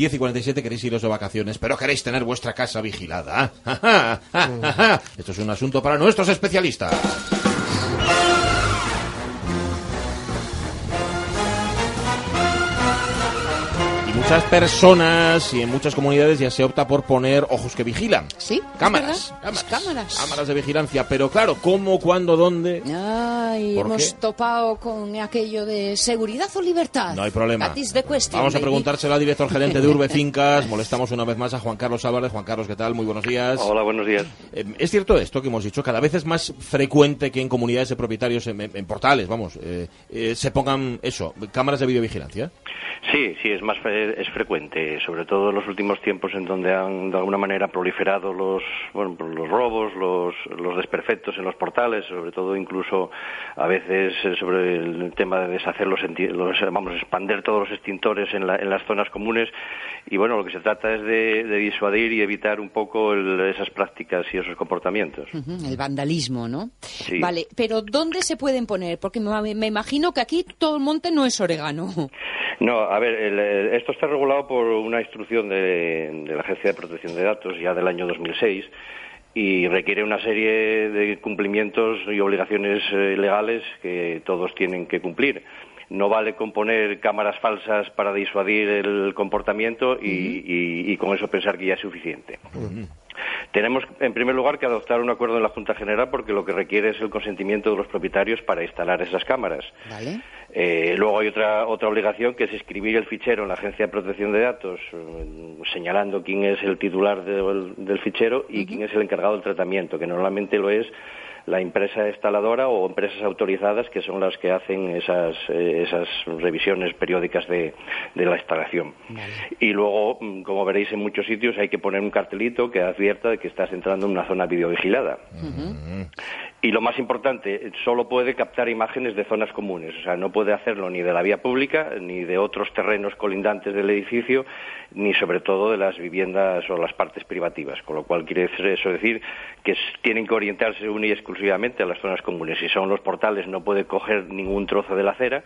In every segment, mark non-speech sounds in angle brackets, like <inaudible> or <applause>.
10 y 47 queréis iros de vacaciones, pero queréis tener vuestra casa vigilada. <laughs> Esto es un asunto para nuestros especialistas. Muchas personas y en muchas comunidades ya se opta por poner ojos que vigilan. Sí. Cámaras, Cámaras. cámaras. Cámaras de vigilancia. Pero claro, ¿cómo, cuándo, dónde? Ay, ¿Por hemos qué? topado con aquello de seguridad o libertad. No hay problema. The question, Vamos a preguntárselo al director gerente de <laughs> Urbe Fincas. Molestamos una vez más a Juan Carlos Álvarez. Juan Carlos, ¿qué tal? Muy buenos días. Hola, buenos días. Eh, es cierto esto que hemos dicho, cada vez es más frecuente que en comunidades de propietarios, en, en portales, vamos, eh, eh, se pongan eso, cámaras de videovigilancia. Sí, sí, es más fre- es frecuente, sobre todo en los últimos tiempos en donde han de alguna manera proliferado los bueno, pues los robos, los, los desperfectos en los portales, sobre todo incluso a veces eh, sobre el tema de deshacer los, los vamos, expander todos los extintores en, la- en las zonas comunes y bueno, lo que se trata es de, de disuadir y evitar un poco el- esas prácticas y esos comportamientos. El vandalismo, ¿no? Sí. Vale, pero ¿dónde se pueden poner? Porque me, me imagino que aquí todo el monte no es orégano. <laughs> No, a ver, el- esto está regulado por una instrucción de, de la Agencia de Protección de Datos ya del año 2006 y requiere una serie de cumplimientos y obligaciones eh, legales que todos tienen que cumplir. No vale con poner cámaras falsas para disuadir el comportamiento y, y- y con eso pensar que ya es suficiente. Tenemos, en primer lugar, que adoptar un acuerdo en la Junta General porque lo que requiere es el consentimiento de los propietarios para instalar esas cámaras. ¿Vale? Eh, luego hay otra, otra obligación que es escribir el fichero en la Agencia de Protección de Datos, eh, señalando quién es el titular del, del fichero y quién es el encargado del tratamiento, que normalmente lo es la empresa instaladora o empresas autorizadas que son las que hacen esas, eh, esas revisiones periódicas de, de la instalación. Y luego, mm, como veréis en muchos sitios, hay que poner un cartelito que advierta de que estás entrando en una zona videovigilada. Y lo más importante, solo puede captar imágenes de zonas comunes, o sea, no puede hacerlo ni de la vía pública, ni de otros terrenos colindantes del edificio, ni sobre todo de las viviendas o las partes privativas, con lo cual quiere decir eso decir que tienen que orientarse única y exclusivamente a las zonas comunes. Si son los portales no puede coger ningún trozo de la acera,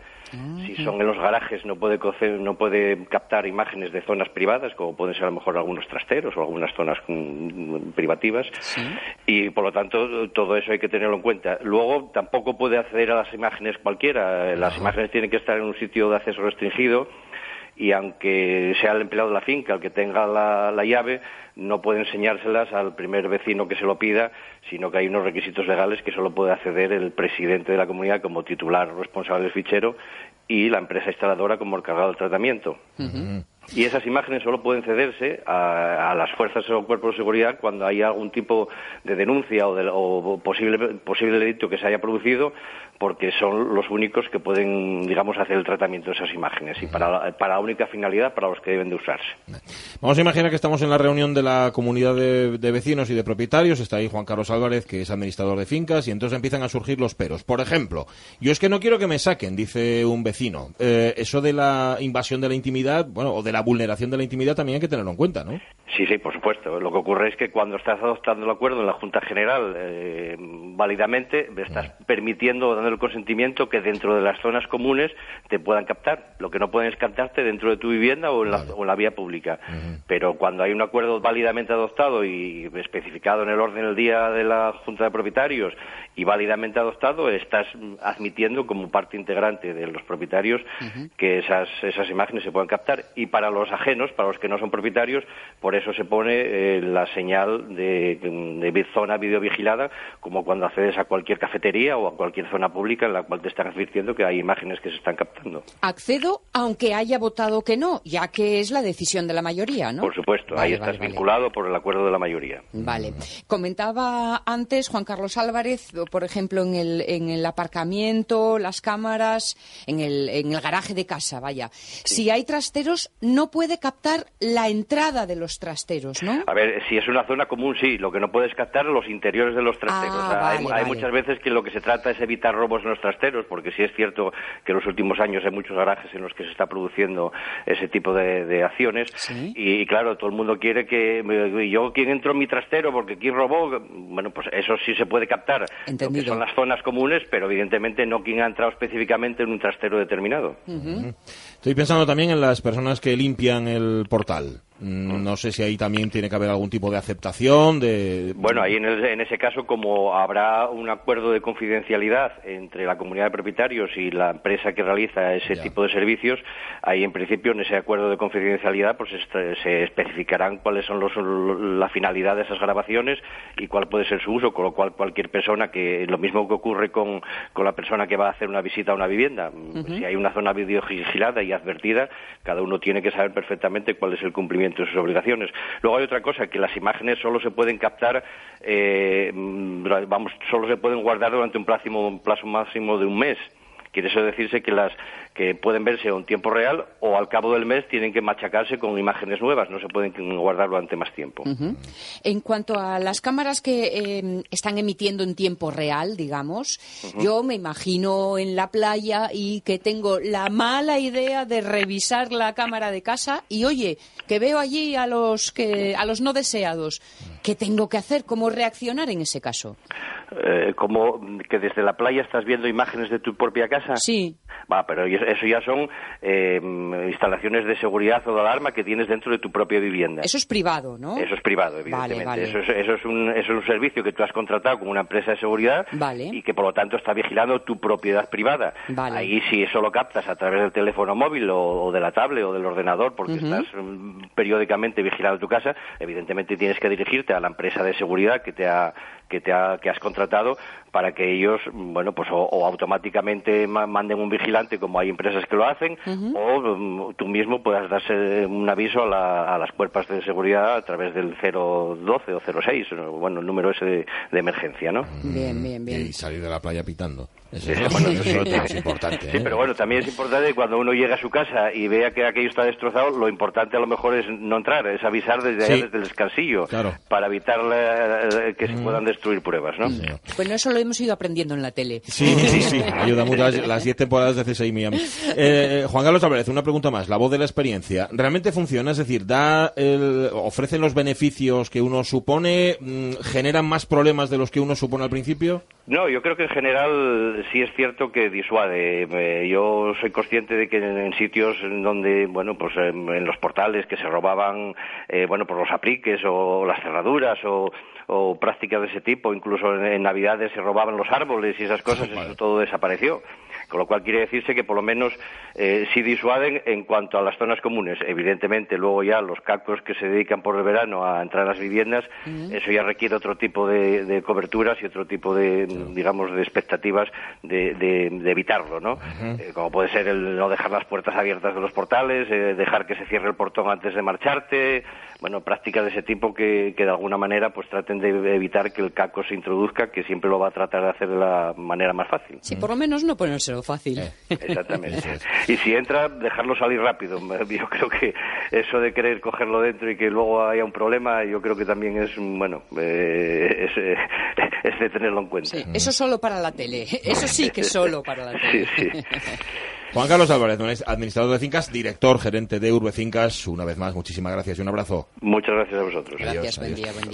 si son en los garajes no puede, cocer- no puede captar imágenes de zonas privadas, como pueden ser a lo mejor algunos trasteros o algunas zonas mm, privativas, y por lo tanto todo eso hay que tenerlo en cuenta. Luego tampoco puede acceder a las imágenes cualquiera, las imágenes tienen que estar en un sitio de acceso restringido y aunque sea el empleado de la finca el que tenga la, la llave, no puede enseñárselas al primer vecino que se lo pida, sino que hay unos requisitos legales que solo puede acceder el presidente de la comunidad como titular responsable del fichero y la empresa instaladora como encargado del tratamiento. Y esas imágenes solo pueden cederse a, las fuerzas o cuerpos de seguridad cuando hay algún tipo de denuncia o, de- o posible, posible delito que se haya producido, porque son los únicos que pueden, digamos, hacer el tratamiento de esas imágenes y para, la- para la única finalidad para los que deben de usarse. Vamos a imaginar que estamos en la reunión de la comunidad de, de vecinos y de propietarios. Está ahí Juan Carlos Álvarez, que es administrador de fincas, y entonces empiezan a surgir los peros. Por ejemplo, yo es que no quiero que me saquen, dice un vecino. Eh, eso de la invasión de la intimidad, bueno, o de la vulneración de la intimidad también hay que tenerlo en cuenta, ¿no? Sí, sí, por supuesto. Lo que ocurre es que cuando estás adoptando el acuerdo en la Junta General eh, válidamente, estás permitiendo dando el consentimiento que dentro de las zonas comunes te puedan captar. Lo que no pueden es captarte dentro de tu vivienda o en la, o en la vía pública. Pero cuando hay un acuerdo válidamente adoptado y especificado en el orden del día de la Junta de Propietarios y válidamente adoptado, estás admitiendo como parte integrante de los propietarios que esas, esas imágenes se puedan captar. Y para los ajenos, para los que no son propietarios, por eso se pone eh, la señal de, de zona videovigilada, como cuando accedes a cualquier cafetería o a cualquier zona pública en la cual te están advirtiendo que hay imágenes que se están captando. Accedo aunque haya votado que no, ya que es la decisión de la mayoría, ¿no? Por supuesto, Vale, ahí vale, estás vale. vinculado por el acuerdo de la mayoría. Vale. Comentaba antes Juan Carlos Álvarez, por ejemplo, en el, en el aparcamiento, las cámaras, en el, en el garaje de casa, vaya. Si hay trasteros, no puede captar la entrada de los trasteros, ¿no? A ver, si es una zona común, sí. Lo que no puedes captar los interiores de los trasteros. Ah, O sea, hay- hay, muchas veces que lo que se trata es evitar robos en los trasteros, porque sí es cierto que en los últimos años hay muchos garajes en los que se está produciendo ese tipo de, acciones. Y, claro, todo el mundo quiere que yo, ¿quién entró en mi trastero? Porque ¿quién robó? Bueno, pues eso sí se puede captar. Entendido. son las zonas comunes, pero evidentemente no quién ha entrado específicamente en un trastero determinado. Estoy pensando también en las personas que limpian el portal. Mm, no sé si ahí también tiene que haber algún tipo de aceptación. De... Bueno, ahí en, en, ese caso, como habrá un acuerdo de confidencialidad entre la comunidad de propietarios y la empresa que realiza ese tipo de servicios, ahí en principio en ese acuerdo de confidencialidad pues se especificarán cuáles son los, la finalidad de esas grabaciones y cuál puede ser su uso, con lo cual cualquier persona que lo mismo que ocurre con, con la persona que va a hacer una visita a una vivienda, si hay una zona videogilada y advertida, cada uno tiene que saber perfectamente cuál es el cumplimiento obligaciones. Luego hay otra cosa, que las imágenes solo se pueden captar, eh, vamos, solo se pueden guardar durante un plazo máximo de un mes. Quiere eso decirse que las que pueden verse en tiempo real o al cabo del mes tienen que machacarse con imágenes nuevas, no se pueden guardar durante más tiempo. En cuanto a las cámaras que em, están emitiendo en tiempo real, digamos, yo me imagino en la playa y que tengo la mala idea de revisar la cámara de casa y oye, que veo allí a los que a los no deseados. ¿Qué tengo que hacer? ¿Cómo reaccionar en ese caso? Eh, como que desde la playa estás viendo imágenes de tu propia casa. Sí. Va, pero eso ya son eh, instalaciones de seguridad o de alarma que tienes dentro de tu propia vivienda. Eso es privado, ¿no? Eso es privado, evidentemente. Eso, es, un, es un servicio que tú has contratado con una empresa de seguridad y que por lo tanto está vigilando tu propiedad privada. Ahí si eso lo captas a través del teléfono móvil o, de la tablet o del ordenador porque estás mm, periódicamente vigilando tu casa, evidentemente tienes que dirigirte a la empresa de seguridad que te ha que te ha, que has contratado para que ellos, bueno, pues o, automáticamente manden un vigilante, como hay empresas que lo hacen, o mm, tú mismo puedas darse un aviso a, las cuerpas de seguridad a través del 012 o 06, bueno, el número ese de, emergencia, ¿no? Bien, bien, bien. Y salir de la playa pitando. Eso, es importante. Sí, ¿eh? pero bueno, también es importante cuando uno llega a su casa y vea que aquello está destrozado, lo importante a lo mejor es no entrar, es avisar desde allá, desde el descansillo, para evitar eh, que se mm. puedan destruir pruebas, ¿no? Bueno, eso lo hemos ido aprendiendo en la tele. Sí, sí, sí, <laughs> ayuda mucho las 10 temporadas de CSI Miami. <laughs> Eh, Juan Carlos Álvarez, una pregunta más, la voz de la experiencia. ¿Realmente funciona? Es decir, da el, ofrecen los beneficios que uno supone, mm, generan más problemas de los que uno supone al principio? No, yo creo que en general sí es cierto que disuade. Eh, yo soy consciente de que en, sitios donde, bueno, pues en, los portales que se robaban, eh, bueno, por los apliques o las cerraduras o, prácticas de ese tipo, incluso en, Navidades se robaban los árboles y esas cosas, eso todo desapareció. Con lo cual quiere decirse que por lo menos eh, sí disuaden en cuanto a las zonas comunes. Evidentemente, luego ya los cacos que se dedican por el verano a entrar a las viviendas, eso ya requiere otro tipo de coberturas y otro tipo de digamos, de expectativas de, de, evitarlo, ¿no? Eh, como puede ser el no dejar las puertas abiertas de los portales, eh, dejar que se cierre el portón antes de marcharte, bueno, prácticas de ese tipo que, que, de alguna manera pues traten de evitar que el caco se introduzca, que siempre lo va a tratar de hacer de la manera más fácil. Sí, por lo menos no ponérselo fácil. Eh. Exactamente. y si entra, dejarlo salir rápido. <laughs> Yo creo que eso de querer cogerlo dentro y que luego haya un problema, yo creo que también es, bueno, es, <laughs> es, de tenerlo en cuenta. Eso solo para la tele. Eso sí que solo para la tele. <laughs> Juan Carlos Álvarez, administrador de fincas, director gerente de Urbe Fincas. Una vez más, muchísimas gracias y un abrazo. Muchas gracias a vosotros. Gracias, buen día, buen día.